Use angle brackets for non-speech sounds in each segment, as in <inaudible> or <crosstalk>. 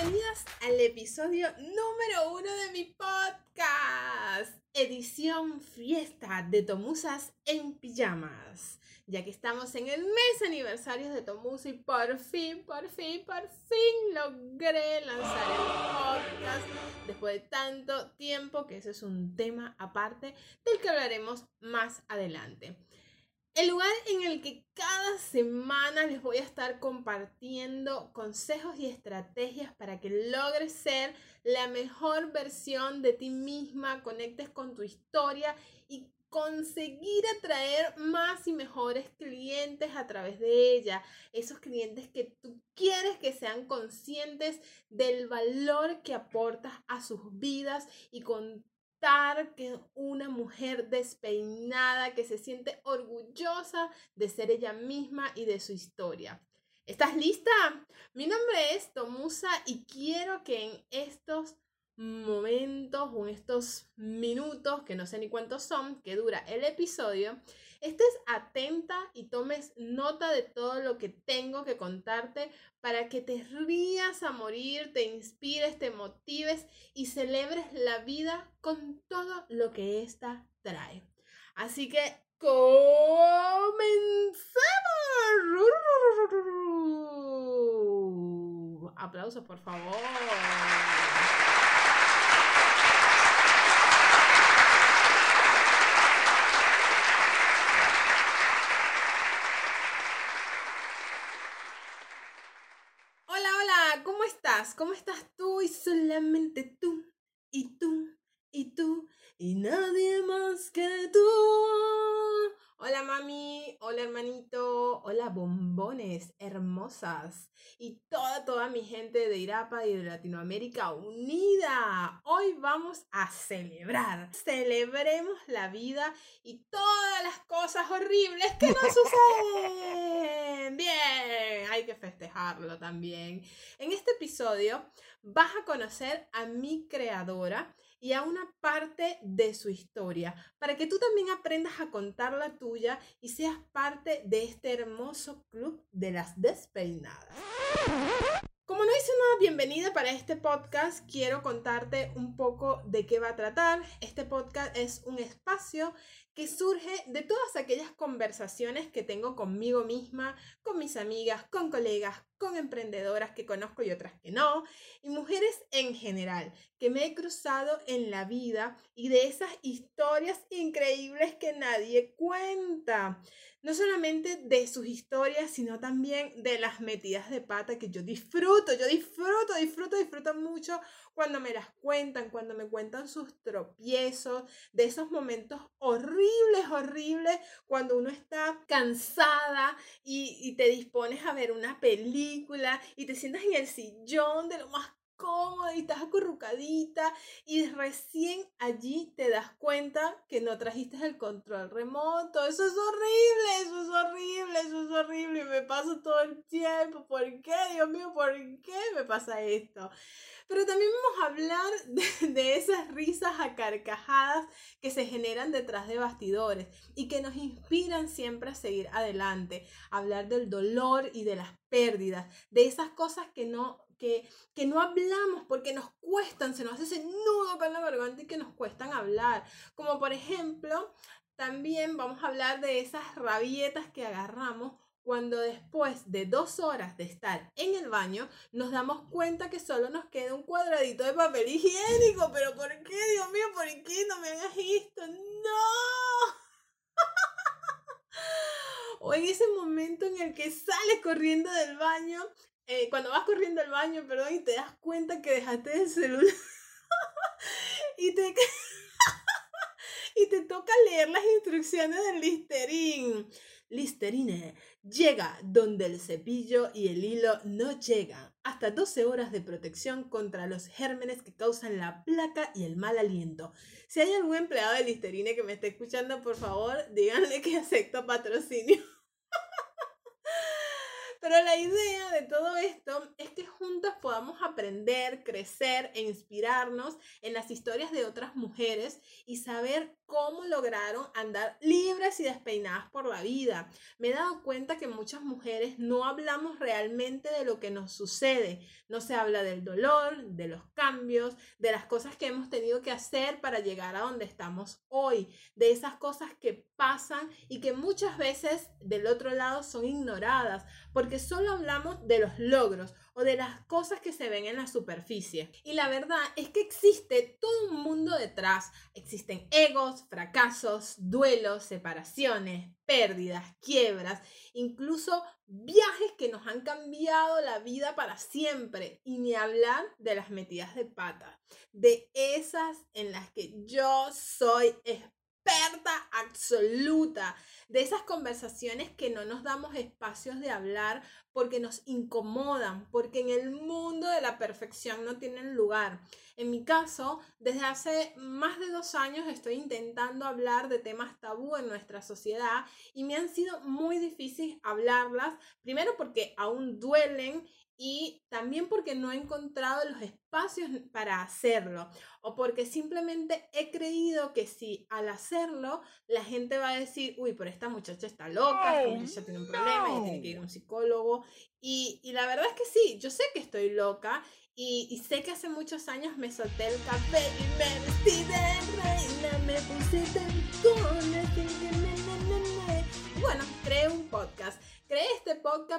Bienvenidas al episodio número uno de mi podcast, edición fiesta de Tomusas en pijamas. Ya que estamos en el mes aniversario de Tomusa y por fin, por fin, por fin logré lanzar el podcast después de tanto tiempo, que ese es un tema aparte del que hablaremos más adelante. El lugar en el que cada semana les voy a estar compartiendo consejos y estrategias para que logres ser la mejor versión de ti misma, conectes con tu historia y conseguir atraer más y mejores clientes a través de ella. Esos clientes que tú quieres que sean conscientes del valor que aportas a sus vidas y con que una mujer despeinada que se siente orgullosa de ser ella misma y de su historia. ¿Estás lista? Mi nombre es Tomusa y quiero que en estos momentos o en estos minutos, que no sé ni cuántos son, que dura el episodio, estés atenta y tomes nota de todo lo que tengo que contarte para que te rías a morir, te inspires, te motives y celebres la vida con todo lo que ésta trae. Así que comencemos. Aplausos, por favor. ¿Cómo estás tú y solamente tú y tú y tú y nadie más que tú? Hola mami, hola hermanito, hola bombones hermosas y toda, toda mi gente de Irapa y de Latinoamérica unida. Hoy vamos a celebrar, celebremos la vida y todas las cosas horribles que nos suceden. Bien, hay que festejarlo también. En este episodio vas a conocer a mi creadora y a una parte de su historia, para que tú también aprendas a contar la tuya y seas parte de este hermoso club de las despeinadas. Como no hice una bienvenida para este podcast, quiero contarte un poco de qué va a tratar. Este podcast es un espacio que surge de todas aquellas conversaciones que tengo conmigo misma, con mis amigas, con colegas, con emprendedoras que conozco y otras que no, y mujeres en general que me he cruzado en la vida y de esas historias increíbles que nadie cuenta. No solamente de sus historias, sino también de las metidas de pata que yo disfruto, yo disfruto, disfruto, disfruto mucho cuando me las cuentan, cuando me cuentan sus tropiezos, de esos momentos horribles, horribles, cuando uno está cansada y, y te dispones a ver una película y te sientas en el sillón de lo más cómodo y estás acurrucadita y recién allí te das cuenta que no trajiste el control remoto. Eso es horrible, eso es horrible, eso es horrible me pasa todo el tiempo. ¿Por qué? Dios mío, ¿por qué me pasa esto? Pero también vamos a hablar <laughs> de, de esas risas a carcajadas que se generan detrás de bastidores y que nos inspiran siempre a seguir adelante. Hablar del dolor y de las pérdidas, de esas cosas que no que, no hablamos porque nos cuestan, se nos hace ese nudo con la garganta y que nos cuestan hablar. Como por ejemplo, también vamos a hablar de esas rabietas que agarramos cuando después de dos horas de estar en el baño nos damos cuenta que solo nos queda un cuadradito de papel higiénico. Pero ¿por qué? Dios mío, ¿por qué no me hagas esto? ¡No! <laughs> o en ese momento en el que sales corriendo del baño eh, cuando vas corriendo al baño, perdón, y te das cuenta que dejaste el celular <laughs> y te... <laughs> y te toca leer las instrucciones del Listerine. Listerine llega donde el cepillo y el hilo no llegan. Hasta 12 horas de protección contra los gérmenes que causan la placa y el mal aliento. Si hay algún empleado de Listerine que me esté escuchando, por favor, díganle que acepto patrocinio. <laughs> Pero la idea de todo esto es que juntas podamos aprender, crecer e inspirarnos en las historias de otras mujeres y saber cómo lograron andar libres y despeinadas por la vida. Me he dado cuenta que muchas mujeres no hablamos realmente de lo que nos sucede. No se habla del dolor, de los cambios, de las cosas que hemos tenido que hacer para llegar a donde estamos hoy, de esas cosas que pasan y que muchas veces del otro lado son ignoradas, porque solo hablamos de los logros o de las cosas que se ven en la superficie. Y la verdad es que existe todo un mundo detrás. Existen egos, fracasos, duelos, separaciones, pérdidas, quiebras, incluso viajes que nos han cambiado la vida para siempre. Y ni hablar de las metidas de pata, de esas en las que yo soy experta absoluta de esas conversaciones que no nos damos espacios de hablar porque nos incomodan, porque en el mundo de la perfección no tienen lugar. En mi caso, desde hace más de dos años estoy intentando hablar de temas tabú en nuestra sociedad y me han sido muy difíciles hablarlas, primero porque aún duelen y también porque no he encontrado los espacios para hacerlo o porque simplemente he creído que si al hacerlo la gente va a decir, uy, pero esta muchacha está loca, esta muchacha tiene un problema, ella tiene que ir a un psicólogo y, y, la verdad es que sí, yo sé que estoy loca y, y, sé que hace muchos años me solté el cabello y me vestí de reina, me puse tacones bueno, creé un podcast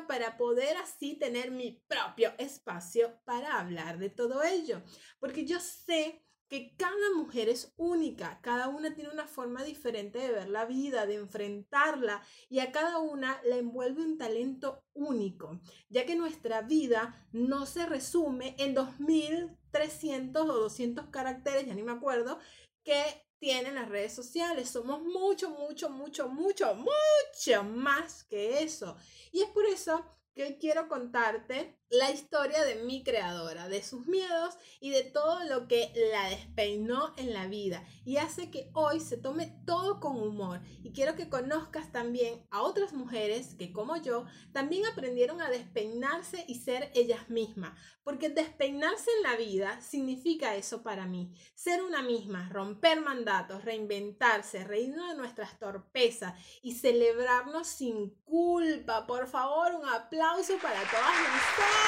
para poder así tener mi propio espacio para hablar de todo ello, porque yo sé que cada mujer es única, cada una tiene una forma diferente de ver la vida, de enfrentarla y a cada una la envuelve un talento único, ya que nuestra vida no se resume en 2300 o 200 caracteres, ya ni me acuerdo, que tienen las redes sociales. Somos mucho, mucho, mucho, mucho, mucho más que eso. Y es por eso que hoy quiero contarte la historia de mi creadora, de sus miedos y de todo lo que la despeinó en la vida y hace que hoy se tome todo con humor. Y quiero que conozcas también a otras mujeres que como yo también aprendieron a despeinarse y ser ellas mismas, porque despeinarse en la vida significa eso para mí, ser una misma, romper mandatos, reinventarse, reírnos de nuestras torpezas y celebrarnos sin culpa. Por favor, un aplauso para todas.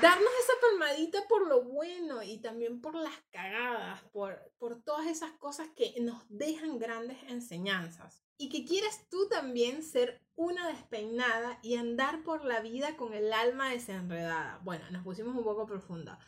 Darnos esa palmadita por lo bueno y también por las cagadas, por, por todas esas cosas que nos dejan grandes enseñanzas. Y que quieres tú también ser una despeinada y andar por la vida con el alma desenredada. Bueno, nos pusimos un poco profunda.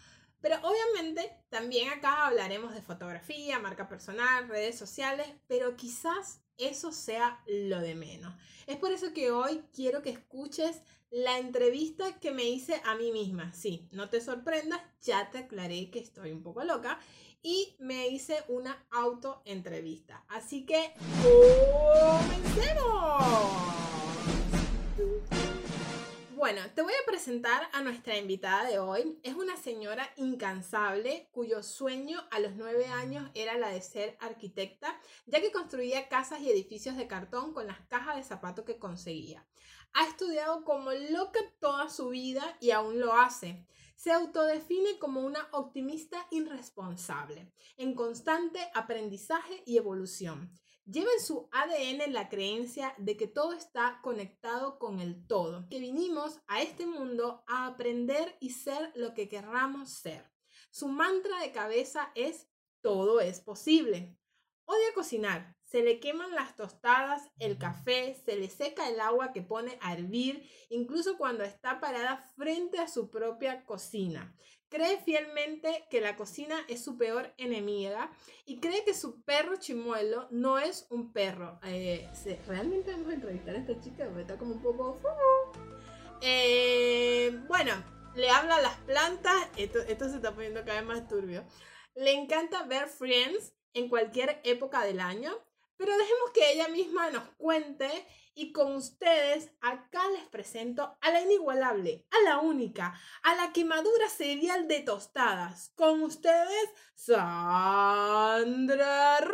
Pero obviamente también acá hablaremos de fotografía, marca personal, redes sociales, pero quizás eso sea lo de menos. Es por eso que hoy quiero que escuches la entrevista que me hice a mí misma. Sí, no te sorprendas, ya te aclaré que estoy un poco loca y me hice una autoentrevista. Así que, ¡comencemos! Bueno, te voy a presentar a nuestra invitada de hoy. Es una señora incansable cuyo sueño a los nueve años era la de ser arquitecta, ya que construía casas y edificios de cartón con las cajas de zapatos que conseguía. Ha estudiado como loca toda su vida y aún lo hace. Se autodefine como una optimista irresponsable, en constante aprendizaje y evolución. Lleva en su ADN la creencia de que todo está conectado con el todo, que vinimos a este mundo a aprender y ser lo que querramos ser. Su mantra de cabeza es todo es posible. Odia cocinar, se le queman las tostadas, el café, se le seca el agua que pone a hervir, incluso cuando está parada frente a su propia cocina. Cree fielmente que la cocina es su peor enemiga y cree que su perro chimuelo no es un perro. Eh, realmente vamos a entrevistar a esta chica porque está como un poco... Eh, bueno, le habla a las plantas. Esto, esto se está poniendo cada vez más turbio. Le encanta ver Friends en cualquier época del año. Pero dejemos que ella misma nos cuente y con ustedes acá les presento a la inigualable, a la única, a la quemadura serial de tostadas. Con ustedes, Sandra Rivas.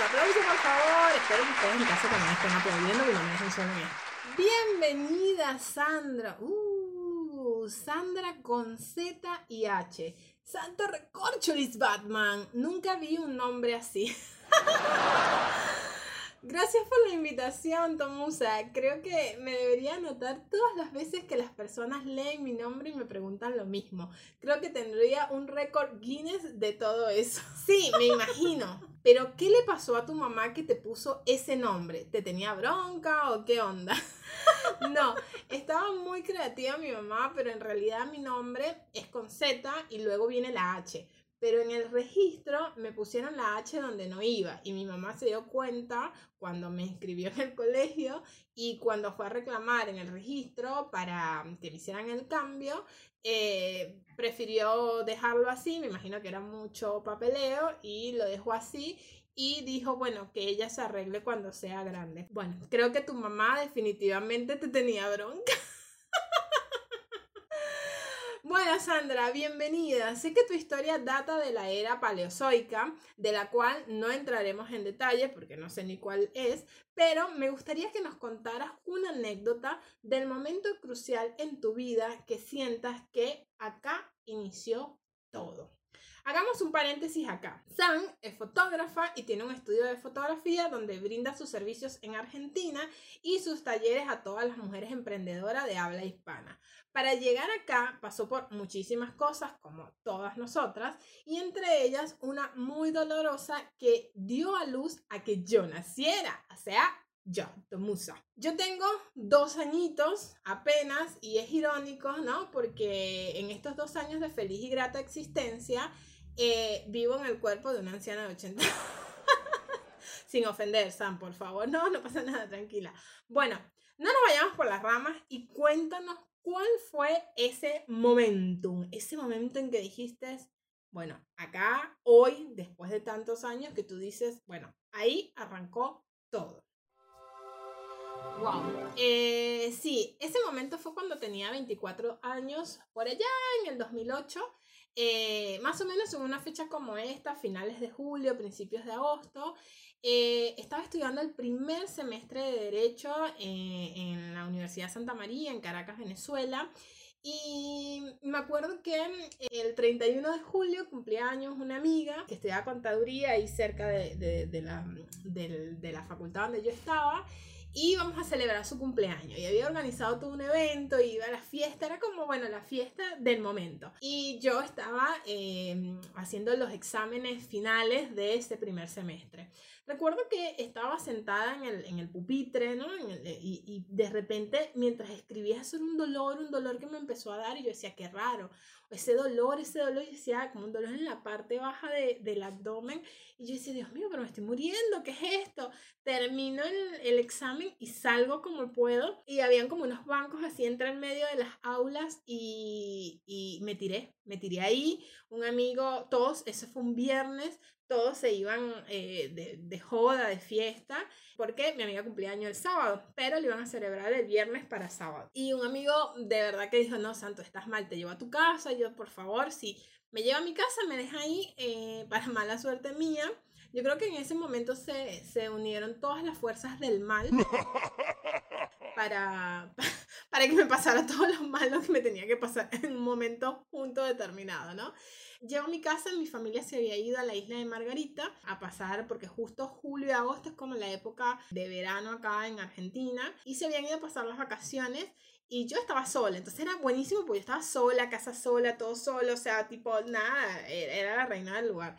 Aplausos por favor. Espero que ustedes en casa también estén aplaudiendo porque no me funciona bien. Bienvenida Sandra. Uh, Sandra con Z y H. Santo Recorcholis Batman. Nunca vi un nombre así. <laughs> Gracias por la invitación, Tomusa. Creo que me debería anotar todas las veces que las personas leen mi nombre y me preguntan lo mismo. Creo que tendría un récord Guinness de todo eso. Sí, me imagino. Pero, ¿qué le pasó a tu mamá que te puso ese nombre? ¿Te tenía bronca o qué onda? <laughs> No, estaba muy creativa mi mamá, pero en realidad mi nombre es con Z y luego viene la H pero en el registro me pusieron la H donde no iba y mi mamá se dio cuenta cuando me inscribió en el colegio y cuando fue a reclamar en el registro para que me hicieran el cambio, eh, prefirió dejarlo así, me imagino que era mucho papeleo y lo dejó así y dijo, bueno, que ella se arregle cuando sea grande. Bueno, creo que tu mamá definitivamente te tenía bronca. Bueno, Sandra, bienvenida. Sé que tu historia data de la era paleozoica, de la cual no entraremos en detalle porque no sé ni cuál es, pero me gustaría que nos contaras una anécdota del momento crucial en tu vida que sientas que acá inició todo. Hagamos un paréntesis acá. San es fotógrafa y tiene un estudio de fotografía donde brinda sus servicios en Argentina y sus talleres a todas las mujeres emprendedoras de habla hispana. Para llegar acá pasó por muchísimas cosas como todas nosotras y entre ellas una muy dolorosa que dio a luz a que yo naciera, o sea, yo, Tomusa. Yo tengo dos añitos apenas y es irónico, ¿no? Porque en estos dos años de feliz y grata existencia eh, vivo en el cuerpo de una anciana de 80 <laughs> Sin ofender, Sam, por favor. No, no pasa nada, tranquila. Bueno, no nos vayamos por las ramas y cuéntanos cuál fue ese momentum, ese momento en que dijiste, bueno, acá, hoy, después de tantos años, que tú dices, bueno, ahí arrancó todo. Wow. Eh, sí, ese momento fue cuando tenía 24 años, por allá en el 2008. Eh, más o menos en una fecha como esta, finales de julio, principios de agosto, eh, estaba estudiando el primer semestre de Derecho eh, en la Universidad Santa María, en Caracas, Venezuela. Y me acuerdo que el 31 de julio cumplía años una amiga que estudiaba contaduría ahí cerca de, de, la, de la facultad donde yo estaba y íbamos a celebrar su cumpleaños y había organizado todo un evento, iba a la fiesta, era como, bueno, la fiesta del momento. Y yo estaba em, haciendo los exámenes finales de ese primer semestre. Recuerdo que estaba sentada en el, en el pupitre, ¿no? y, y, de repente, mientras escribía, eso era un dolor, un dolor que me empezó a dar y yo decía, qué raro ese dolor, ese dolor, y decía como un dolor en la parte baja de, del abdomen. Y yo decía, Dios mío, pero me estoy muriendo, ¿qué es esto? Termino el, el examen y salgo como puedo. Y habían como unos bancos así entre el medio de las aulas y, y me tiré, me tiré ahí. Un amigo, todos, ese fue un viernes, todos se iban eh, de, de, joda, de fiesta, porque mi amiga cumplía año el sábado, pero lo iban a celebrar el viernes para sábado. Y un amigo de verdad que dijo, no, Santo, estás mal, te llevo a tu casa, yo por favor, si me lleva a mi casa, me deja ahí eh, para mala suerte mía. Yo creo que en ese momento se, se unieron todas las fuerzas del mal <laughs> para, <laughs> para que me pasara todo lo malo que me tenía que pasar <laughs> en un momento punto determinado, ¿no? Llego a mi casa, mi familia se había ido a la isla de Margarita a pasar, porque justo julio y agosto es como la época de verano acá en Argentina, y se habían ido a pasar las vacaciones y yo estaba sola, entonces era buenísimo porque yo estaba sola, casa sola, todo solo, o sea, tipo, nada, era la reina del lugar.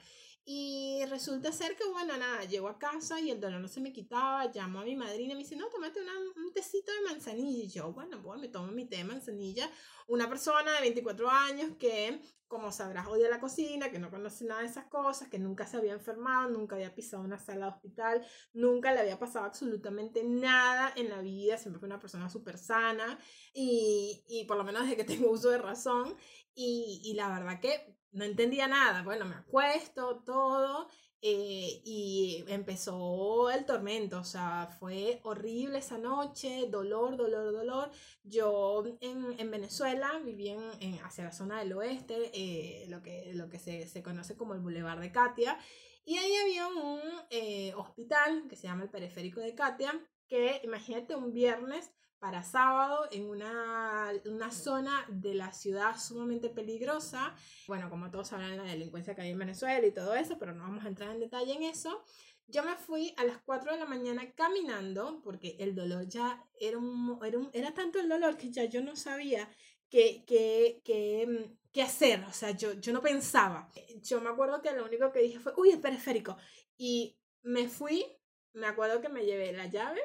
Y resulta ser que, bueno, nada, llego a casa y el dolor no se me quitaba, llamo a mi madrina y me dice, no, tómate un tecito de manzanilla. Y yo, bueno, pues me tomo mi té de manzanilla. Una persona de 24 años que, como sabrás, odia la cocina, que no conoce nada de esas cosas, que nunca se había enfermado, nunca había pisado una sala de hospital, nunca le había pasado absolutamente nada en la vida, siempre fue una persona súper sana y, y por lo menos desde que tengo uso de razón. Y, y la verdad que no entendía nada. Bueno, me acuesto, todo. eh, y empezó el tormento, o sea, fue horrible esa noche, dolor, dolor, dolor. Yo en, en Venezuela vivía en, hacia la zona del oeste, eh, lo que, lo que se, se, conoce como el Boulevard de Katia, y ahí había un eh, hospital que se llama el Periférico de Katia, que imagínate un viernes para sábado en una, una, zona de la ciudad sumamente peligrosa. Bueno, como todos saben, la delincuencia que hay en Venezuela y todo eso, pero no vamos a entrar en detalle en eso. Yo me fui a las 4 de la mañana caminando porque el dolor ya era, un, era, era tanto el dolor que ya yo no sabía qué, qué, qué, qué hacer. O sea, yo, yo no pensaba. Yo me acuerdo que lo único que dije fue, uy, el periférico. Y me fui, me acuerdo que me llevé la llave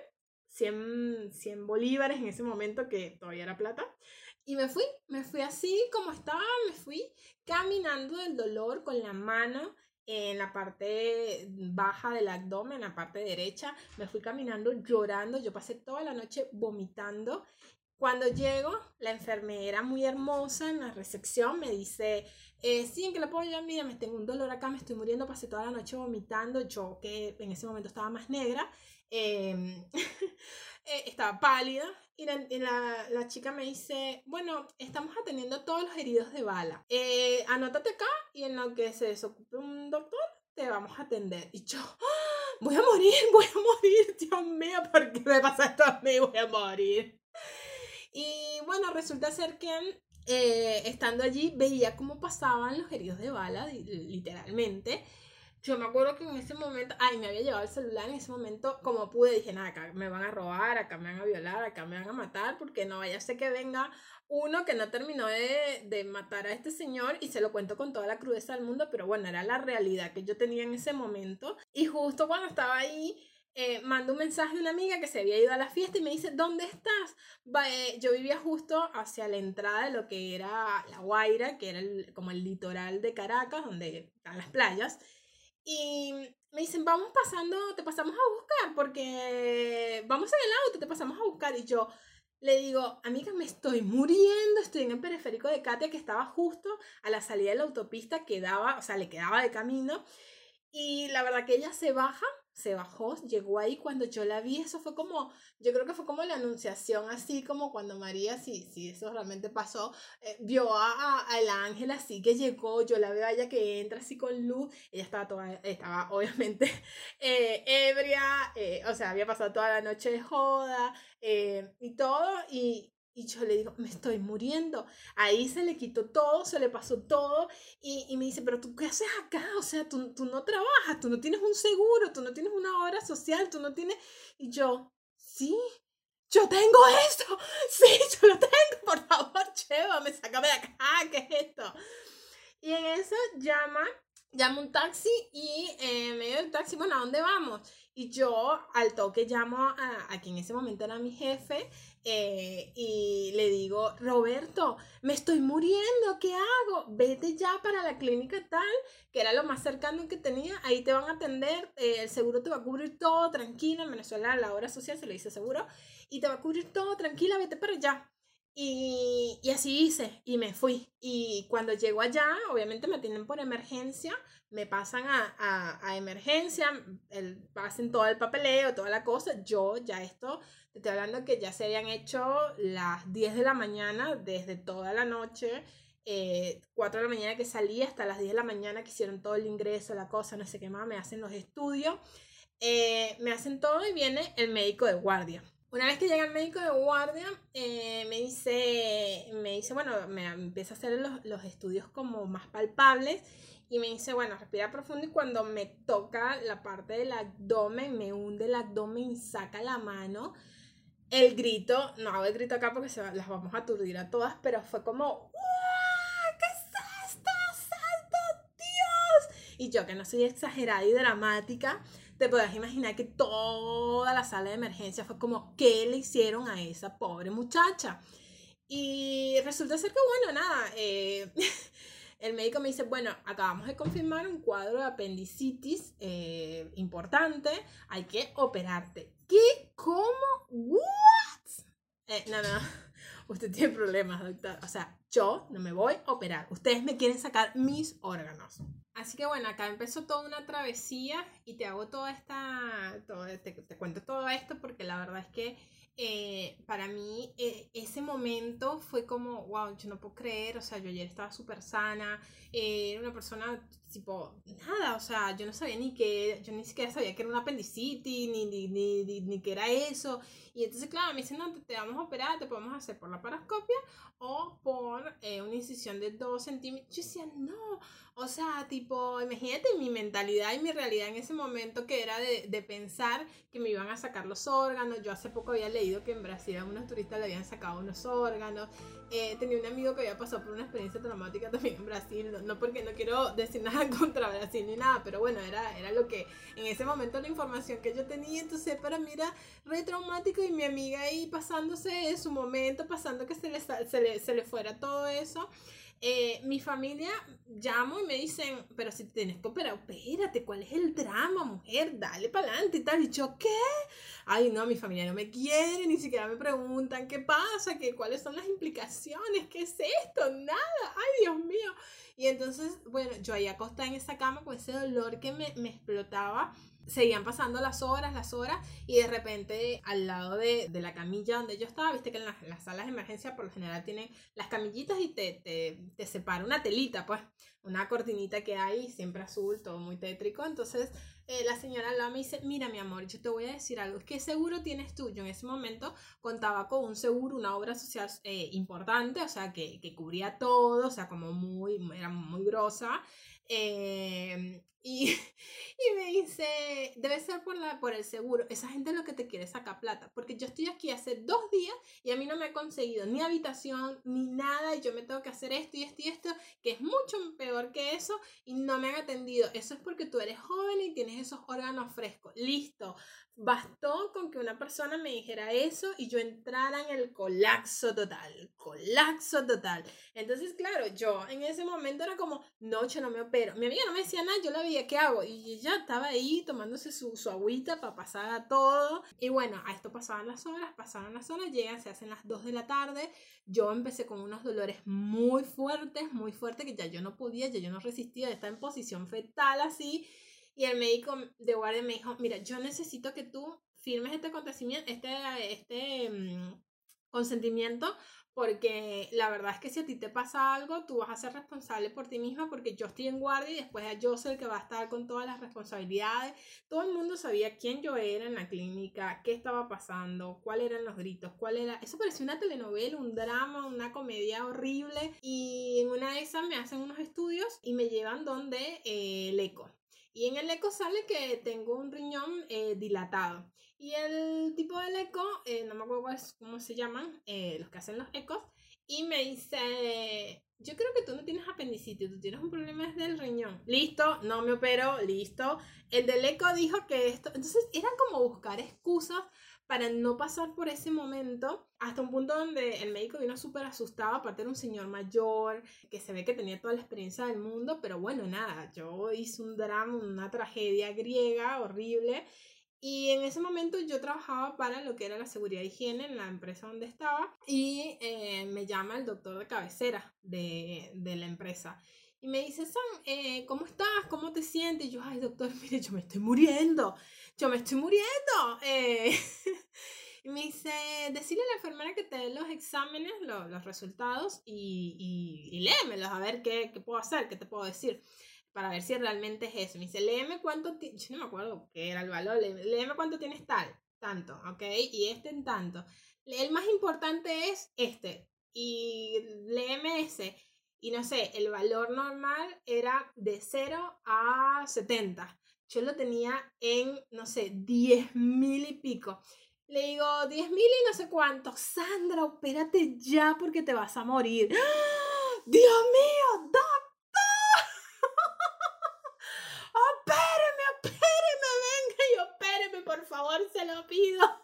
100, 100 bolívares en ese momento que todavía era plata. Y me fui, me fui así como estaba, me fui caminando del dolor con la mano en la parte baja del abdomen, en la parte derecha. Me fui caminando llorando, yo pasé toda la noche vomitando. Cuando llego, la enfermera muy hermosa en la recepción me dice, eh, sí, ¿en que le puedo ayudar? Mira, me tengo un dolor acá, me estoy muriendo, pasé toda la noche vomitando, yo que en ese momento estaba más negra. Em, <laughs> eh, estaba pálida y, la, la, chica me dice, bueno, estamos atendiendo a todos los heridos de bala. Eh, anótate acá y en lo que se desocupe un doctor, te vamos a atender. Y yo, ¡Ah! voy a morir, <laughs> voy a morir, Dios mío, ¿por qué me pasa esto a mí? Voy a morir. Y bueno, resulta ser que eh, estando allí veía cómo pasaban los heridos de bala, literalmente. Yo me acuerdo que en ese momento, ay, me había llevado el celular en ese momento, como pude, dije, nada, acá me van a robar, acá me van a violar, acá me van a matar, porque no vaya a ser que venga uno que no terminó de, de matar a este señor y se lo cuento con toda la crudeza del mundo, pero bueno, era la realidad que yo tenía en ese momento. Y justo cuando estaba ahí, eh, mando un mensaje de una amiga que se había ido a la fiesta y me dice, ¿dónde estás? Eh, yo vivía justo hacia la entrada de lo que era La Guaira, que era como el litoral de Caracas, donde están las playas. Y me dicen, vamos pasando, te pasamos a buscar, porque vamos en el auto, te pasamos a buscar. Y yo le digo, amiga, me estoy muriendo, estoy en el periférico de Katia, que estaba justo a la salida de la autopista, quedaba, o sea, le quedaba de camino. Y la verdad que ella se baja se bajó, llegó ahí cuando yo la vi, eso fue como, yo creo que fue como la anunciación, así como cuando María, si, si eso realmente pasó, eh, vio a, al ángel así que llegó, yo la veo a ella que entra así con luz, ella estaba toda, estaba obviamente <laughs> eh, ebria, eh, o sea, había pasado toda la noche de joda y todo, y, y yo le digo, me estoy muriendo. Ahí se le quitó todo, se le pasó todo. Y, y me dice, pero tú qué haces acá? O sea, tú, tú, no trabajas, tú no tienes un seguro, tú no tienes una obra social, tú no tienes... Y yo, sí, yo tengo esto. <laughs> Sí, yo lo tengo. Por favor, llévame, sácame de acá. ¿Qué es esto? Y en eso llama, llama un taxi y eh, en medio del taxi, bueno, ¿a dónde vamos? Y yo al toque llamo a, a quien en ese momento era mi jefe eh, y le digo, Roberto, me estoy muriendo, ¿qué hago? Vete ya para la clínica tal, que era lo más cercano que tenía, ahí te van a atender, eh, el seguro te va a cubrir todo, tranquila, en Venezuela la obra social se le dice seguro, y te va a cubrir todo, tranquila, vete para allá. Y, y, así hice y me fui. Y cuando llego allá, obviamente me atienden por emergencia, me pasan a, a, a emergencia, el, pasen todo el papeleo, toda la cosa. Yo ya esto, te estoy hablando que ya se habían hecho las 10 de la mañana, desde toda la noche, eh, 4 de la mañana que salí hasta las 10 de la mañana que hicieron todo el ingreso, la cosa, no sé qué más, me hacen los estudios, eh, me hacen todo y viene el médico de guardia. Una vez que llega el médico de guardia, eh, me, dice, me dice, bueno, me empieza a hacer los, los, estudios como más palpables y me dice, bueno, respira profundo y cuando me toca la parte del abdomen, me hunde el abdomen y saca la mano, el grito, no hago el grito acá porque se las vamos a aturdir a todas, pero fue como, ¿qué es esto? ¡Santo Dios! Y yo que no soy exagerada y dramática, te podrás imaginar que toda la sala de emergencia fue como, ¿qué le hicieron a esa pobre muchacha? Y resulta ser que, bueno, nada, eh, <laughs> el médico me dice, bueno, acabamos de confirmar un cuadro de apendicitis eh, importante, hay que operarte. ¿Qué? ¿Cómo? ¿What? Eh, no, no, <laughs> usted tiene problemas, doctor. O sea, yo no me voy a operar. Ustedes me quieren sacar mis órganos. Así que bueno, acá empezó toda una travesía y te hago toda esta, todo, te, te cuento todo esto porque la verdad es que eh, para mí eh, ese momento fue como, wow, yo no puedo creer, o sea, yo ayer estaba súper sana, eh, era una persona tipo, nada, o sea, yo no sabía ni que, yo ni siquiera sabía que era una apendicitis, ni, ni, ni, ni, que era eso. Y entonces, claro, me dicen, no, te, vamos a operar, te podemos hacer por la parascopia o por una incisión de 2 centímetros. Yo decía, no, o sea, tipo, imagínate mi mentalidad y mi realidad en ese momento que era de, de, pensar que me iban a sacar los órganos. Yo hace poco había leído que en Brasil a unos turistas le habían sacado unos órganos. Eh, tenía un amigo que había pasado por una experiencia traumática también en Brasil. No, porque no quiero decir nada <laughs> contra Brasil ni nada, pero bueno, era, era lo que en ese momento la información que yo tenía. Entonces para mí era re traumático y mi amiga ahí pasándose en su momento, pasando que se le, se le, se le fuera todo eso. Eh, mi familia llamo y me dicen, pero si tienes que operar, espérate, ¿cuál es el drama, mujer? Dale para adelante y tal. Y yo, ¿qué? Ay, no, mi familia no me quiere, ni siquiera me preguntan qué pasa, qué, cuáles son las implicaciones, qué es esto, nada. Ay, Dios mío. Y entonces, bueno, yo ahí acostada en esa cama con ese dolor que me, me explotaba seguían pasando las horas, las horas, y de repente al lado de, de la camilla donde yo estaba, viste que en las, las, salas de emergencia por lo general tienen las camillitas y te, te, te separa una telita, pues, una cortinita que hay, siempre azul, todo muy tétrico. Entonces eh, la señora al lado me dice, mira mi amor, yo te voy a decir algo, ¿qué seguro tienes tú? Yo en ese momento contaba con un seguro, una obra social eh, importante, o sea, que, que, cubría todo, o sea, como muy, era muy grosa. Eh, y, <laughs> y, me dice, debe ser por, la, por el seguro. Esa gente lo que te quiere sacar plata. Porque yo estoy aquí hace dos días y a mí no me ha conseguido ni habitación ni nada. Y yo me tengo que hacer esto y esto y esto, que es mucho peor que eso. Y no me han atendido. Eso es porque tú eres joven y tienes esos órganos frescos. Listo. Bastó con que una persona me dijera eso y yo entrara en el colapso total, colapso total. Entonces, claro, yo en ese momento era como, noche no me opero. Mi amiga no me decía nada, yo la veía, ¿qué hago? Y ella estaba ahí tomándose su, su agüita para pasar a todo. Y bueno, a esto pasaban las horas, pasaban las horas, llegan, se hacen las 2 de la tarde. Yo empecé con unos dolores muy fuertes, muy fuertes, que ya yo no podía, ya yo no resistía, estar en posición fetal así. Y el médico de guardia me dijo, mira, yo necesito que tú firmes este acontecimiento, este, este mm, consentimiento, porque la verdad es que si a ti te pasa algo, tú vas a ser responsable por ti misma, porque yo estoy en guardia y después yo soy el que va a estar con todas las responsabilidades. Todo el mundo sabía quién yo era en la clínica, qué estaba pasando, cuáles eran los gritos, cuál era... Eso parecía una telenovela, un drama, una comedia horrible. Y en una de esas me hacen unos estudios y me llevan donde eh, el eco. Y en el eco sale que tengo un riñón eh, dilatado. Y el tipo del eco, eh, no me acuerdo cómo se llaman, eh, los que hacen los ecos, y me dice, yo creo que tú no tienes apendicitis, tú tienes un problema desde el riñón. Listo, no me opero, listo. El del eco dijo que esto, entonces era como buscar excusas para no pasar por ese momento, hasta un punto donde el médico vino súper asustado, aparte era un señor mayor, que se ve que tenía toda la experiencia del mundo, pero bueno, nada, yo hice un drama, una tragedia griega horrible. Y en ese momento yo trabajaba para lo que era la seguridad y higiene en la empresa donde estaba y eh, me llama el doctor de cabecera de, de la empresa y me dice, Sam, eh, ¿cómo estás? ¿Cómo te sientes? Y yo, ay, doctor, <laughs> mire, yo me estoy muriendo yo me estoy muriendo. Eh, <laughs> y me dice, decirle a la enfermera que te dé los exámenes, los resultados y, y, y, léemelos a ver qué, qué, puedo hacer, qué te puedo decir, para ver si realmente es eso. Me dice, léeme cuánto, yo no me acuerdo qué era el valor, léeme cuánto tienes tal, tanto, ¿ok? Y este en tanto. El más importante es este, y léeme ese. Y no sé, el valor normal era de 0 a 70 yo lo tenía en, no sé, 10 mil y pico. Le digo, 10 mil y no sé cuánto. Sandra, opérate ya porque te vas a morir. <gasps> Dios mío, doctor. <laughs> opéreme, opéreme, venga y opéreme, por favor, se lo pido. <laughs>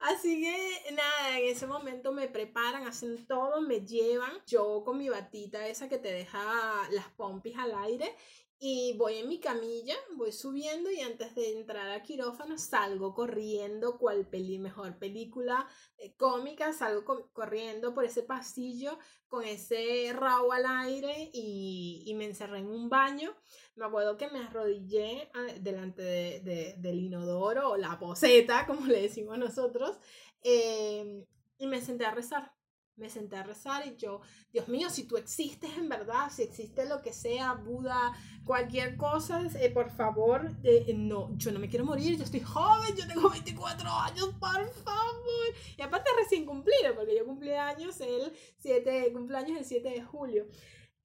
Así que nada, en ese momento me preparan, hacen todo, me llevan, yo con mi batita esa que te deja las pompis al aire y voy en mi camilla, voy subiendo y antes de entrar al quirófano salgo corriendo, cual peli, mejor película eh, cómica, salgo corriendo por ese pasillo con ese rabo al aire y, y, me encerré en un baño. Me acuerdo que me arrodillé ah, delante de, del inodoro o la poseta, <laughs> como le decimos nosotros, eh, y me senté a rezar me senté a rezar y yo, Dios mío, si tú existes en verdad, si existe lo que sea, Buda, cualquier cosa, eh, por favor, eh, no, yo no me quiero morir, yo estoy joven, yo tengo 24 años, por favor. Y aparte recién cumplido, porque yo cumplí años el 7, cumpleaños el 7 de julio.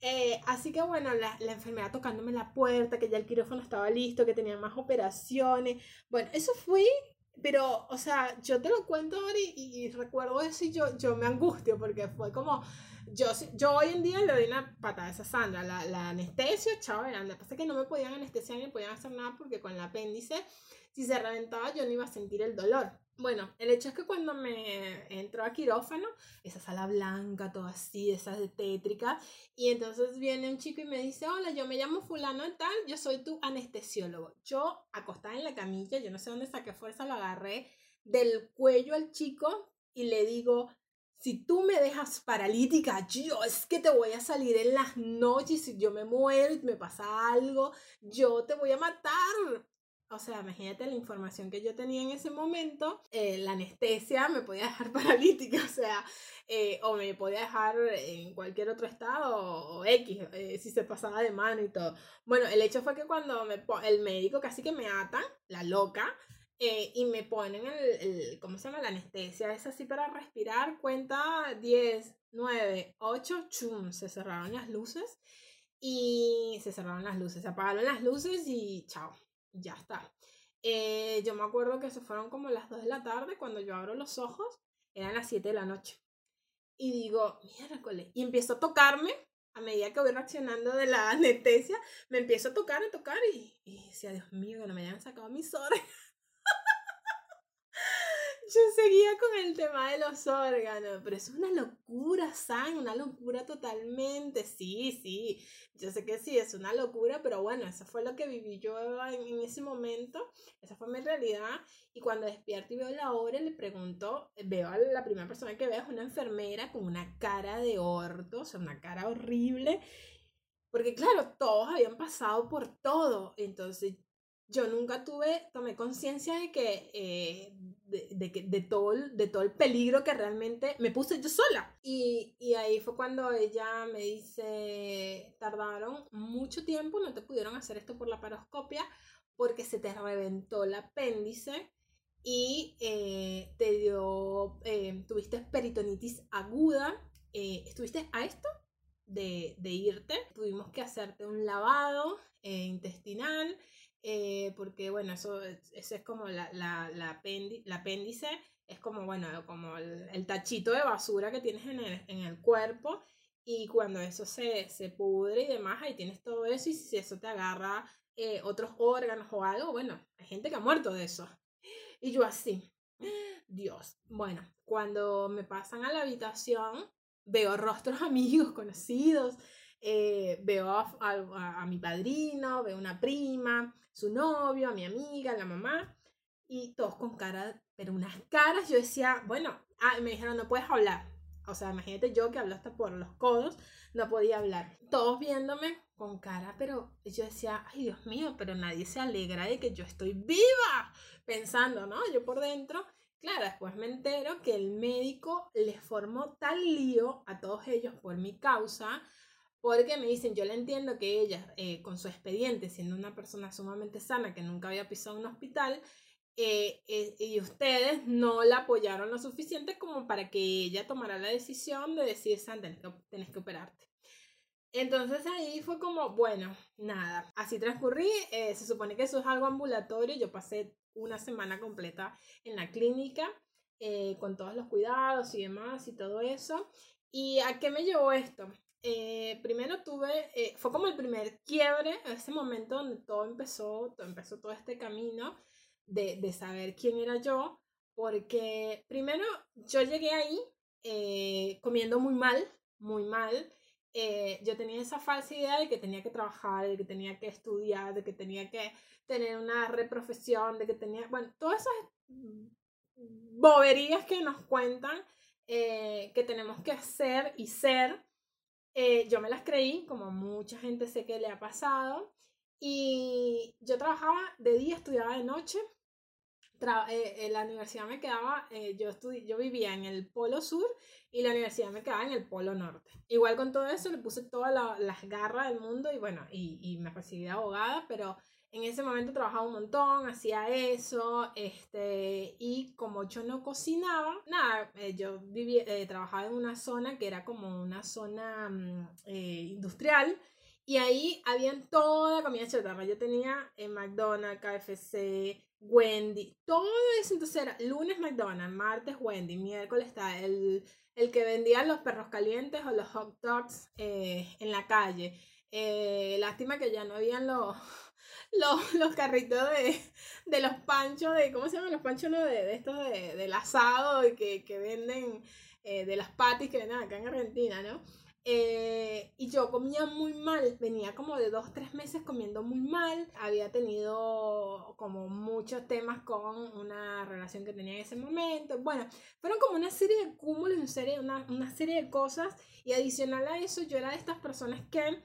Eh, así que bueno, la, la, enfermedad tocándome la puerta, que ya el quirófano estaba listo, que tenía más operaciones. Bueno, eso fue pero, o sea, yo te lo cuento ahora y, recuerdo eso y yo, yo me angustio porque fue como, yo, yo hoy en día le doy una patada a esa Sandra, la, la anestesia, chao, grande. Pasa que no me podían anestesiar ni podían hacer nada porque con el apéndice, si se reventaba, yo no iba a sentir el dolor. Bueno, el hecho es que cuando me entró a quirófano, esa sala blanca, toda así, esa tétrica, y entonces viene un chico y me dice, hola, yo me llamo fulano y tal, yo soy tu anestesiólogo. Yo, acostada en la camilla, yo no sé dónde saqué fuerza, lo agarré del cuello al chico y le digo, si tú me dejas paralítica, yo es que te voy a salir en las noches, si yo me muero y me pasa algo, yo te voy a matar. O sea, imagínate la información que yo tenía en ese momento, eh, la anestesia me podía dejar <laughs> paralítica, o sea, eh, o me podía dejar en cualquier otro estado, o, X, eh, si se pasaba de mano y todo. Bueno, el hecho fue que cuando el médico casi que me atan, la loca, y me ponen el, ¿cómo se llama? La anestesia, es así para respirar, cuenta 10, 9, 8, chum, se cerraron las luces y se cerraron las luces, se apagaron las luces y chao ya está. Eh, yo me acuerdo que se fueron como las 2 de la tarde, cuando yo abro los ojos, eran las 7 de la noche. Y digo, miércoles, y empiezo a tocarme, a medida que voy reaccionando de la <laughs> anestesia, me empiezo a tocar, a tocar, y, y decía, Dios mío, que no me hayan sacado mis horas yo seguía con el tema de los órganos, pero es una locura, San, una locura totalmente. Sí, sí, yo sé que sí, es una locura, pero bueno, eso fue lo que viví yo en, ese momento, esa fue mi realidad. Y cuando despierto y veo la hora, le pregunto, veo a la primera persona que veo es una enfermera con una cara de orto, o sea, una cara horrible. Porque claro, todos habían pasado por todo. Entonces yo nunca tuve, tomé conciencia de que, eh, de, de, de, todo el, de todo el peligro que realmente me puse yo sola. Y, y, ahí fue cuando ella me dice, tardaron mucho tiempo, no te pudieron hacer esto por la paroscopia porque se te reventó el apéndice y eh, te dio, eh, tuviste peritonitis aguda, estuviste a esto de, de irte, tuvimos que hacerte un lavado intestinal eh, porque bueno, eso, eso es como la, la, la, apéndice, es como, bueno, como el, tachito de basura que tienes en el, en el cuerpo y cuando eso se, se, pudre y demás, ahí tienes todo eso y si eso te agarra eh, otros órganos o algo, bueno, hay gente que ha muerto de eso. <laughs> Y yo así, Dios, bueno, cuando me pasan a la habitación, veo rostros <laughs> amigos, conocidos, eh, veo a, a, mi padrino, veo una prima, su novio, a mi amiga, la mamá, y todos con cara, pero unas caras, yo decía, bueno, ah, me dijeron, no puedes hablar. O sea, imagínate yo que hablo hasta por los codos, no podía hablar. Todos viéndome con cara, pero yo decía, ay Dios mío, pero nadie se alegra de que yo estoy viva. Pensando, ¿no? Yo por dentro. Claro, después me entero que el médico les formó tal lío a todos ellos por mi causa, porque me dicen, yo le entiendo que ella, eh, con su expediente, siendo una persona sumamente sana, que nunca había pisado un hospital, eh, eh, y ustedes no la apoyaron lo suficiente como para que ella tomara la decisión de decir, Sandra, tenés que, operarte. Entonces ahí fue como, bueno, nada, así transcurrí, se supone que eso es algo ambulatorio, yo pasé una semana completa en la clínica con todos los cuidados y demás y todo eso. ¿Y a qué me llevó esto? Eh, primero tuve, eh, fue como el primer quiebre, ese momento donde todo empezó, todo empezó todo este camino de, de saber quién era yo, porque primero yo llegué ahí eh, comiendo muy mal, muy mal, eh, yo tenía esa falsa idea de que tenía que trabajar, de que tenía que estudiar, de que tenía que tener una reprofesión, de que tenía, bueno, todas esas boberías que nos cuentan que tenemos que hacer y ser. Eh, yo me las creí, como mucha gente sé que le ha pasado. Y yo trabajaba de día, estudiaba de noche. Eh, en la universidad me quedaba, yo, yo vivía en el polo sur y la universidad me quedaba en el polo norte. Igual con todo eso le puse todas las garras del mundo y bueno, y, y me recibí de abogada, pero en ese momento trabajaba un montón, hacía eso, este, y como yo no cocinaba, nada, eh, yo vivía, eh, trabajaba en una zona que era como una zona mm, eh, industrial, y ahí habían toda comida chatarra. Yo tenía en McDonald's, KFC, Wendy, todo eso. Entonces era lunes McDonald's, martes Wendy, miércoles está el, el que vendía los perros calientes o los hot dogs en la calle. lástima que ya no habían los los, los carritos de, de, los panchos, de, ¿cómo se llaman los panchos? No? De, de estos de, del asado que, que venden, eh, de las patis que venden acá en Argentina, ¿no? Eh, y yo comía muy mal, venía como de dos, tres meses comiendo muy mal, había tenido como muchos temas con una relación que tenía en ese momento, bueno, fueron como una serie de cúmulos, una serie, una, una serie de cosas y adicional a eso yo era de estas personas que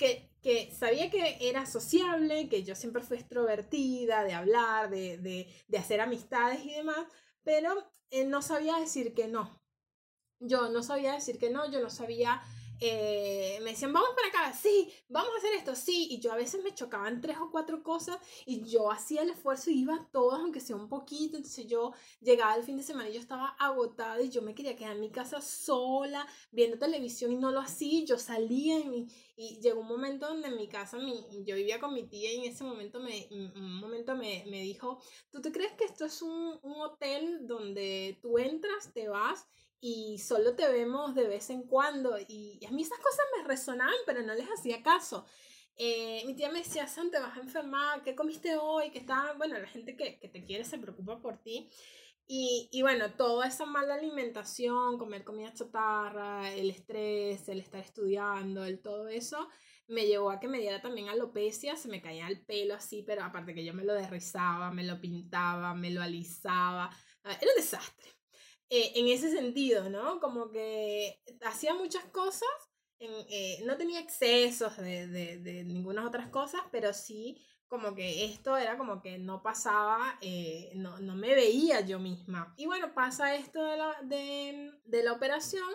que, sabía que era sociable, que yo siempre fui extrovertida, de hablar, de, de, de hacer amistades y demás, pero eh, no sabía decir que no. Yo no sabía decir que no, yo no sabía eh, me decían, vamos para acá, sí, vamos a hacer esto, sí, y yo a veces me chocaban tres o cuatro cosas y yo hacía el esfuerzo y iba a todas, aunque sea un poquito, entonces yo llegaba el fin de semana y yo estaba agotada y yo me quería quedar en mi casa sola, viendo televisión y no lo hacía, yo salía y, y llegó un momento donde en mi casa, mi, yo vivía con mi tía y en ese momento me, un momento me, me dijo, ¿tú te crees que esto es un, un hotel donde tú entras, te vas y solo te vemos de vez en cuando. Y, a mí esas cosas me resonaban, pero no les hacía caso. Eh, mi tía me decía, Sam, te vas a enfermar, ¿qué comiste hoy? Que está, bueno, la gente que, que te quiere se preocupa por ti. Y, y, bueno, toda esa mala alimentación, comer comida chatarra, el estrés, el estar estudiando, el todo eso, me llevó a que me diera también alopecia, se me caía el pelo así, pero aparte que yo me lo derrizaba, me lo pintaba, me lo alisaba, ah, era un desastre. Eh, en ese sentido, ¿no? Como que hacía muchas cosas, eh, no tenía excesos de, de, de ninguna otras cosas, pero sí como que esto era como que no pasaba, eh, no, no, me veía yo misma. Y bueno, pasa esto de la, de, de la operación.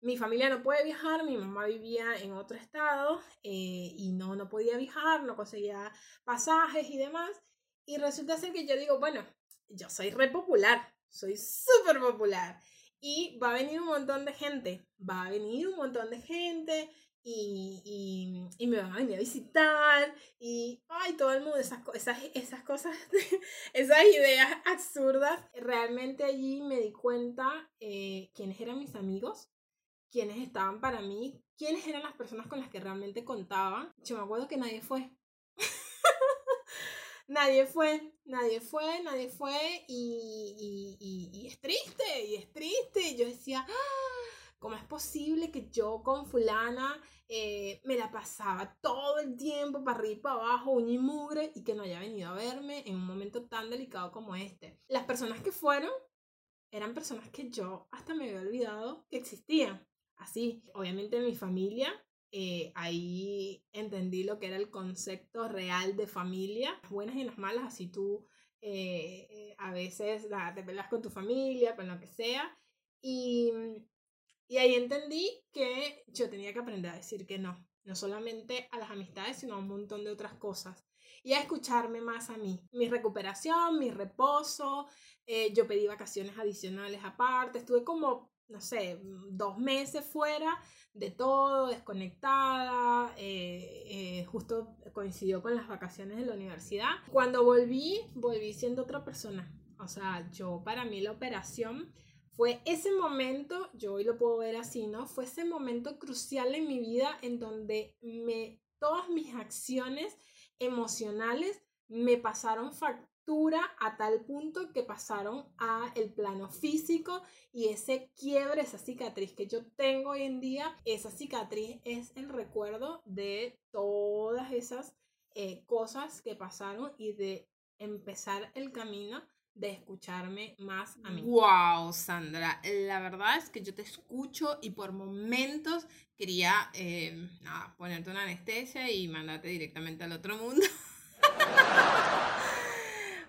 Mi familia no puede viajar, mi mamá vivía en otro estado y no, no podía viajar, no conseguía pasajes y demás. Y resulta ser que yo digo, bueno, yo soy re popular, soy súper popular. Y va a venir un montón de gente, va a venir un montón de gente y, y, y me van a venir a visitar y, ay, todo el mundo, esas, esas, esas cosas, <laughs> esas ideas absurdas. Realmente allí me di cuenta eh, quiénes eran mis amigos, quiénes estaban para mí, quiénes eran las personas con las que realmente contaba. Yo me acuerdo que nadie fue <laughs> nadie fue, nadie fue, nadie fue y, y, y, es triste, y es triste. Y yo decía, ah, ¿cómo es posible que yo con fulana eh, me la pasaba todo el tiempo para arriba y para abajo, uña y mugre, y que no haya venido a verme en un momento tan delicado como este? Las personas que fueron eran personas que yo hasta me había olvidado que existían. Así, obviamente mi familia eh, ahí entendí lo que era el concepto real de familia, las buenas y las malas, así tú eh, eh, a veces te peleas con tu familia, con lo que sea, y, y ahí entendí que yo tenía que aprender a decir que no, no solamente a las amistades, sino a un montón de otras cosas, y a escucharme más a mí, mi recuperación, mi reposo, yo pedí vacaciones adicionales aparte, estuve como no sé, dos meses fuera de todo, desconectada, eh, eh, justo coincidió con las vacaciones de la universidad. Cuando volví, volví siendo otra persona. O sea, yo para mí la operación fue ese momento, yo hoy lo puedo ver así, ¿no? Fue ese momento crucial en mi vida en donde me, todas mis acciones emocionales me pasaron ruptura a tal punto que pasaron a el plano físico y ese quiebre, esa cicatriz que yo tengo hoy en día, esa cicatriz es el recuerdo de todas esas eh, cosas que pasaron y de empezar el camino de escucharme más a mí. Wow, Sandra, la verdad es que yo te escucho y por momentos quería eh, ponerte una anestesia y mandarte directamente al otro mundo. <laughs>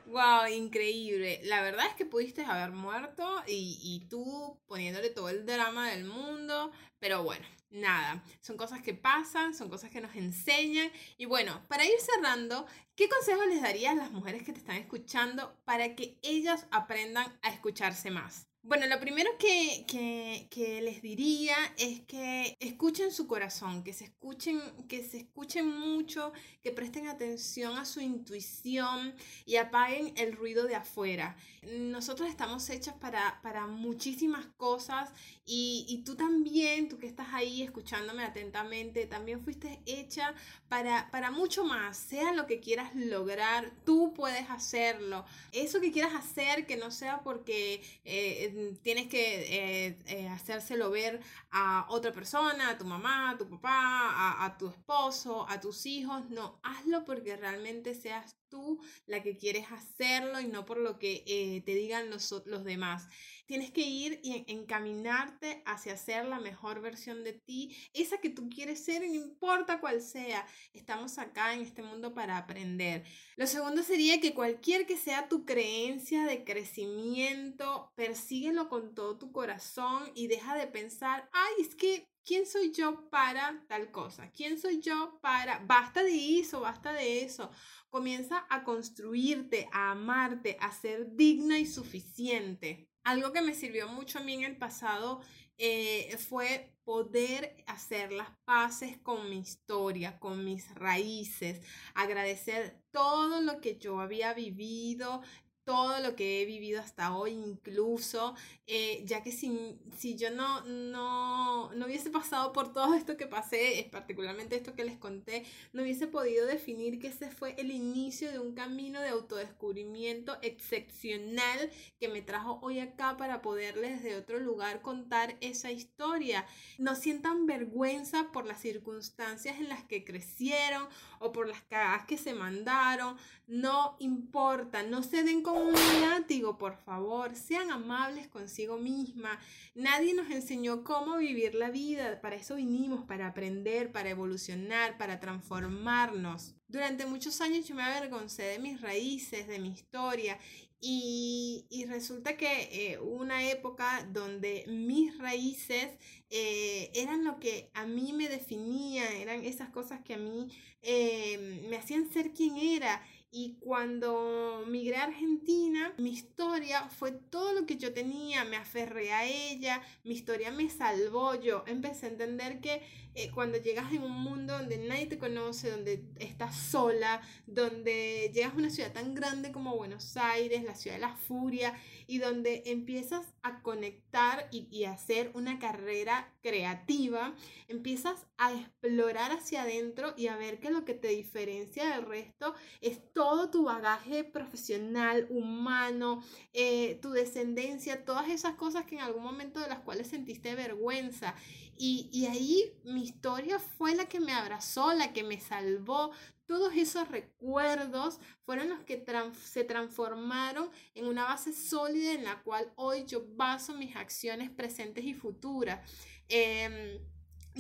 wow, increíble. La verdad es que pudiste haber muerto y, y tú poniéndole todo el drama del mundo, pero bueno, nada, son cosas que pasan, son cosas que nos enseñan. Y bueno, para ir cerrando, ¿qué consejo les darías a las mujeres que te están escuchando para que ellas aprendan a escucharse más? Bueno, lo primero que, que, les diría es que escuchen su corazón, que se escuchen, que se escuchen mucho, que presten atención a su intuición y apaguen el ruido de afuera. Nosotros estamos hechas para, para muchísimas cosas y, y, tú también, tú que estás ahí escuchándome atentamente, también fuiste hecha para, para mucho más. Sea lo que quieras lograr, tú puedes hacerlo. Eso que quieras hacer, que no sea porque... Eh, tienes que eh, eh, hacérselo ver a otra persona, a tu mamá, a tu papá, a, tu esposo, a tus hijos. No, hazlo porque realmente seas tú la que quieres hacerlo y no por lo que eh, te digan los, los demás. Tienes que ir y encaminarte hacia ser la mejor versión de ti, esa que tú quieres ser, no importa cuál sea. Estamos acá en este mundo para aprender. Lo segundo sería que cualquier que sea tu creencia de crecimiento, persíguelo con todo tu corazón y deja de pensar, ay, es que ¿Quién soy yo para tal cosa? ¿Quién soy yo para... Basta de eso, basta de eso. Comienza a construirte, a amarte, a ser digna y suficiente. Algo que me sirvió mucho a mí en el pasado eh, fue poder hacer las paces con mi historia, con mis raíces, agradecer todo lo que yo había vivido, todo lo que he vivido hasta hoy, incluso, eh, ya que si, si yo no, no, no, hubiese pasado por todo esto que pasé, particularmente esto que les conté, no hubiese podido definir que ese fue el inicio de un camino de autodescubrimiento excepcional que me trajo hoy acá para poderles de otro lugar contar esa historia. No sientan vergüenza por las circunstancias en las que crecieron o por las cagadas que se mandaron, no importa, no se den con un látigo, por favor, sean amables consigo misma. Nadie nos enseñó cómo vivir la vida, para eso vinimos, para aprender, para evolucionar, para transformarnos. Durante muchos años yo me avergoncé de mis raíces, de mi historia y, resulta que eh, una época donde mis raíces eh, eran lo que a mí me definía, eran esas cosas que a mí eh, me hacían ser quien era. Y cuando migré a Argentina, mi historia fue todo lo que yo tenía, me aferré a ella, mi historia me salvó, yo empecé a entender que eh, cuando llegas en un mundo donde nadie te conoce, donde estás sola, donde llegas a una ciudad tan grande como Buenos Aires, la ciudad de la furia, y donde empiezas a conectar y, y hacer una carrera creativa, empiezas a explorar hacia adentro y a ver que lo que te diferencia del resto es todo tu bagaje profesional, humano, eh, tu descendencia, todas esas cosas que en algún momento de las cuales sentiste vergüenza. Y, y, ahí mi historia fue la que me abrazó, la que me salvó. Todos esos recuerdos fueron los que se transformaron en una base sólida en la cual hoy yo baso mis acciones presentes y futuras. Em,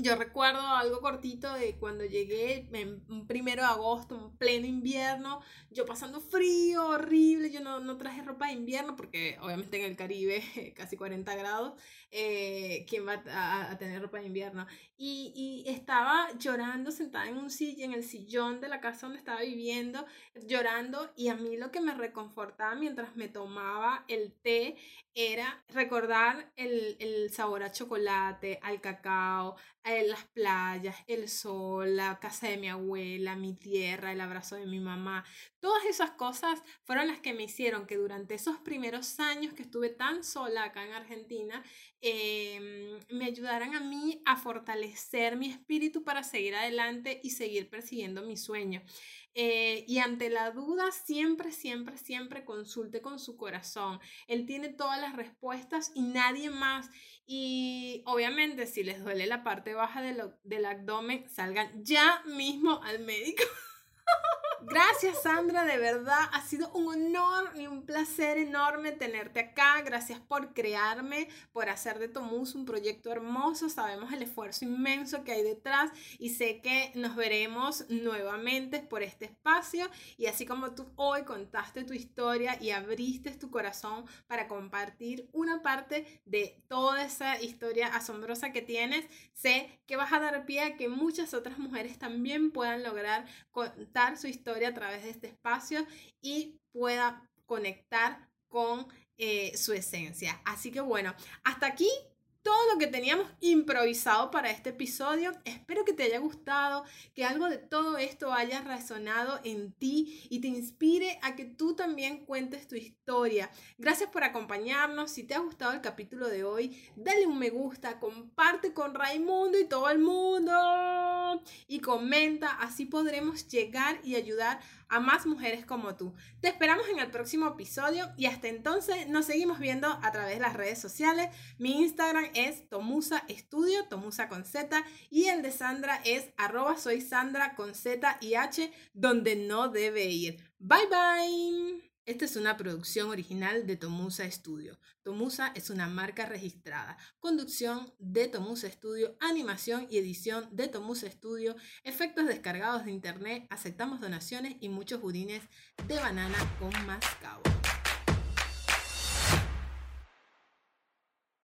yo recuerdo algo cortito de cuando llegué en un primero de agosto, un pleno invierno, yo pasando frío, horrible, yo no, no traje ropa de invierno porque obviamente en el Caribe <laughs> casi 40 grados, eh, ¿quién va a, a, tener ropa de invierno? Y, y, estaba llorando sentada en un silla, en el sillón de la casa donde estaba viviendo, llorando y a mí lo que me reconfortaba mientras me tomaba el té era recordar el, el sabor a chocolate, al cacao, las playas, el sol, la casa de mi abuela, mi tierra, el abrazo de mi mamá, Todas esas cosas fueron las que me hicieron que durante esos primeros años que estuve tan sola acá en Argentina, em, me ayudaran a mí a fortalecer mi espíritu para seguir adelante y seguir persiguiendo mi sueño. Eh, y ante la duda, siempre, siempre, siempre consulte con su corazón. Él tiene todas las respuestas y nadie más. Y obviamente, si les duele la parte baja del abdomen, salgan ya mismo al médico. <laughs> Gracias Sandra, de verdad ha sido un honor y un placer enorme tenerte acá. Gracias por crearme, por hacer de Tomus un proyecto hermoso. Sabemos el esfuerzo inmenso que hay detrás y sé que nos veremos nuevamente por este espacio. Y así como tú hoy contaste tu historia y abriste tu corazón para compartir una parte de toda esa historia asombrosa que tienes, sé que vas a dar pie a que muchas otras mujeres también puedan lograr contar su historia a través de este espacio y pueda conectar con eh, su esencia. Así que bueno, hasta aquí todo lo que teníamos improvisado para este episodio. Espero que te haya gustado, que algo de todo esto haya resonado en ti y te inspire a que tú también cuentes tu historia. Gracias por acompañarnos. Si te ha gustado el capítulo de hoy, dale un me gusta, comparte con Raimundo y todo el mundo y comenta, así podremos llegar y ayudar a más mujeres como tú. Te esperamos en el próximo episodio y hasta entonces nos seguimos viendo a través de las redes sociales. Mi Instagram es Tomusa Estudio, Tomusa con Z, y el de Sandra es arroba soy Sandra con Z y H, donde no debe ir. Bye bye. Esta es una producción original de Tomusa Studio. Tomusa es una marca registrada. Conducción de Tomusa Studio, animación y edición de Tomusa Studio, efectos descargados de internet, aceptamos donaciones y muchos budines de banana con mascabo.